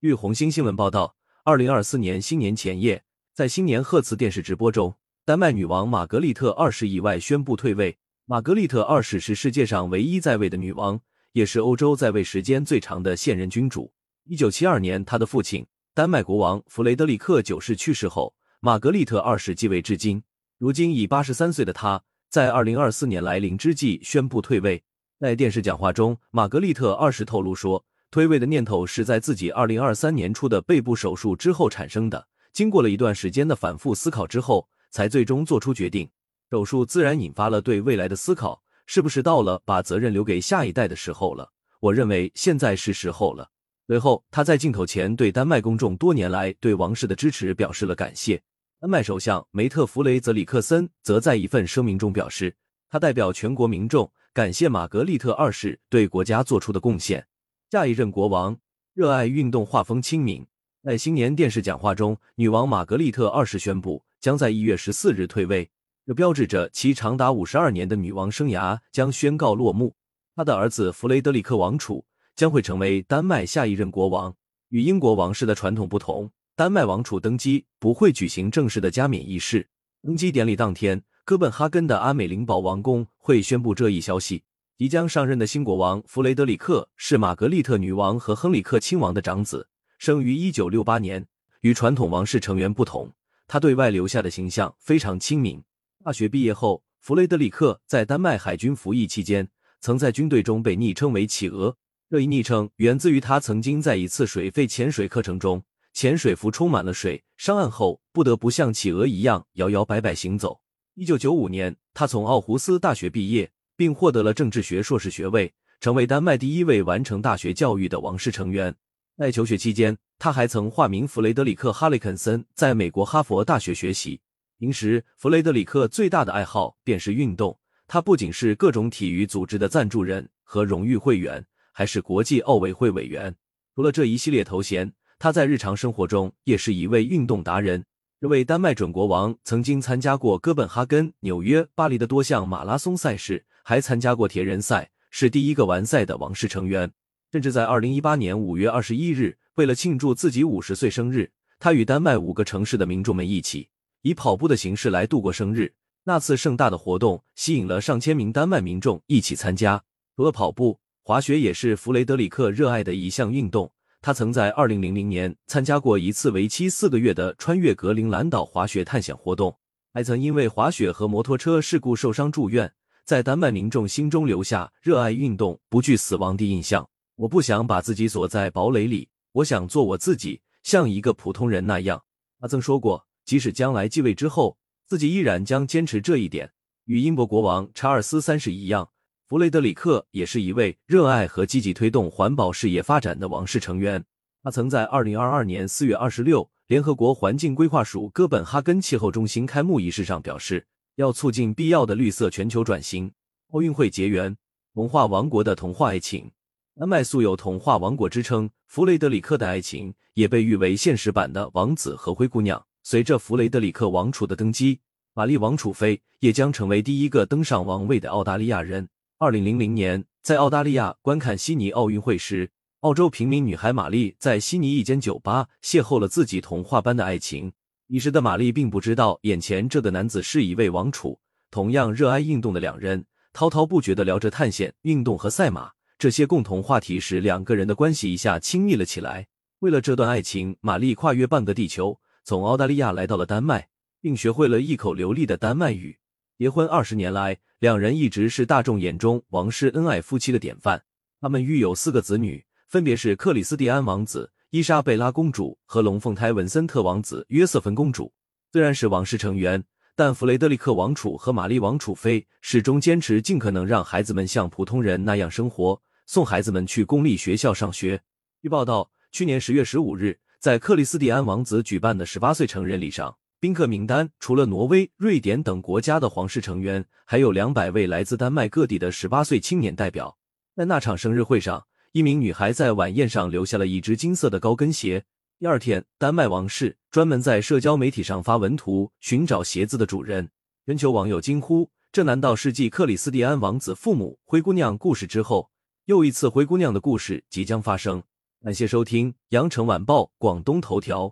据红星新闻报道，二零二四年新年前夜，在新年贺词电视直播中，丹麦女王玛格丽特二世意外宣布退位。玛格丽特二世是世界上唯一在位的女王，也是欧洲在位时间最长的现任君主。一九七二年，她的父亲丹麦国王弗雷德里克九世去世后，玛格丽特二世继位至今。如今已八十三岁的她，在二零二四年来临之际宣布退位。在电视讲话中，玛格丽特二世透露说。退位的念头是在自己二零二三年初的背部手术之后产生的。经过了一段时间的反复思考之后，才最终做出决定。手术自然引发了对未来的思考，是不是到了把责任留给下一代的时候了？我认为现在是时候了。随后，他在镜头前对丹麦公众多年来对王室的支持表示了感谢。丹麦首相梅特弗雷泽里克森则在一份声明中表示，他代表全国民众感谢玛格丽特二世对国家做出的贡献。下一任国王热爱运动，画风亲民。在新年电视讲话中，女王玛格丽特二世宣布将在一月十四日退位，这标志着其长达五十二年的女王生涯将宣告落幕。她的儿子弗雷德里克王储将会成为丹麦下一任国王。与英国王室的传统不同，丹麦王储登基不会举行正式的加冕仪式。登基典礼当天，哥本哈根的阿美林堡王宫会宣布这一消息。即将上任的新国王弗雷德里克是玛格丽特女王和亨里克亲王的长子，生于一九六八年。与传统王室成员不同，他对外留下的形象非常亲民。大学毕业后，弗雷德里克在丹麦海军服役期间，曾在军队中被昵称为“企鹅”。这一昵称源自于他曾经在一次水肺潜水课程中，潜水服充满了水，上岸后不得不像企鹅一样摇摇摆摆行走。一九九五年，他从奥胡斯大学毕业。并获得了政治学硕士学位，成为丹麦第一位完成大学教育的王室成员。在求学期间，他还曾化名弗雷德里克·哈里肯森，在美国哈佛大学学习。平时，弗雷德里克最大的爱好便是运动。他不仅是各种体育组织的赞助人和荣誉会员，还是国际奥委会委员。除了这一系列头衔，他在日常生活中也是一位运动达人。这位丹麦准国王曾经参加过哥本哈根、纽约、巴黎的多项马拉松赛事。还参加过铁人赛，是第一个完赛的王室成员。甚至在二零一八年五月二十一日，为了庆祝自己五十岁生日，他与丹麦五个城市的民众们一起以跑步的形式来度过生日。那次盛大的活动吸引了上千名丹麦民众一起参加。除了跑步，滑雪也是弗雷德里克热爱的一项运动。他曾在二零零零年参加过一次为期四个月的穿越格陵兰岛滑雪探险活动，还曾因为滑雪和摩托车事故受伤住院。在丹麦民众心中留下热爱运动、不惧死亡的印象。我不想把自己锁在堡垒里，我想做我自己，像一个普通人那样。他曾说过，即使将来继位之后，自己依然将坚持这一点。与英国国王查尔斯三世一样，弗雷德里克也是一位热爱和积极推动环保事业发展的王室成员。他曾在二零二二年四月二十六，联合国环境规划署哥本哈根气候中心开幕仪式上表示。要促进必要的绿色全球转型，奥运会结缘，童话王国的童话爱情。丹麦素有童话王国之称，弗雷德里克的爱情也被誉为现实版的王子和灰姑娘。随着弗雷德里克王储的登基，玛丽王储妃也将成为第一个登上王位的澳大利亚人。二零零零年，在澳大利亚观看悉尼奥运会时，澳洲平民女孩玛丽在悉尼一间酒吧邂逅了自己童话般的爱情。彼时的玛丽并不知道，眼前这个男子是一位王储。同样热爱运动的两人，滔滔不绝地聊着探险、运动和赛马这些共同话题时，两个人的关系一下亲密了起来。为了这段爱情，玛丽跨越半个地球，从澳大利亚来到了丹麦，并学会了一口流利的丹麦语。结婚二十年来，两人一直是大众眼中王室恩爱夫妻的典范。他们育有四个子女，分别是克里斯蒂安王子。伊莎贝拉公主和龙凤胎文森特王子约瑟芬公主虽然是王室成员，但弗雷德里克王储和玛丽王储妃始终坚持尽可能让孩子们像普通人那样生活，送孩子们去公立学校上学。据报道，去年十月十五日，在克里斯蒂安王子举办的十八岁成人礼上，宾客名单除了挪威、瑞典等国家的皇室成员，还有两百位来自丹麦各地的十八岁青年代表。在那场生日会上。一名女孩在晚宴上留下了一只金色的高跟鞋。第二天，丹麦王室专门在社交媒体上发文图寻找鞋子的主人。全球网友惊呼：“这难道是继克里斯蒂安王子父母灰姑娘故事之后，又一次灰姑娘的故事即将发生？”感谢收听《羊城晚报广东头条》。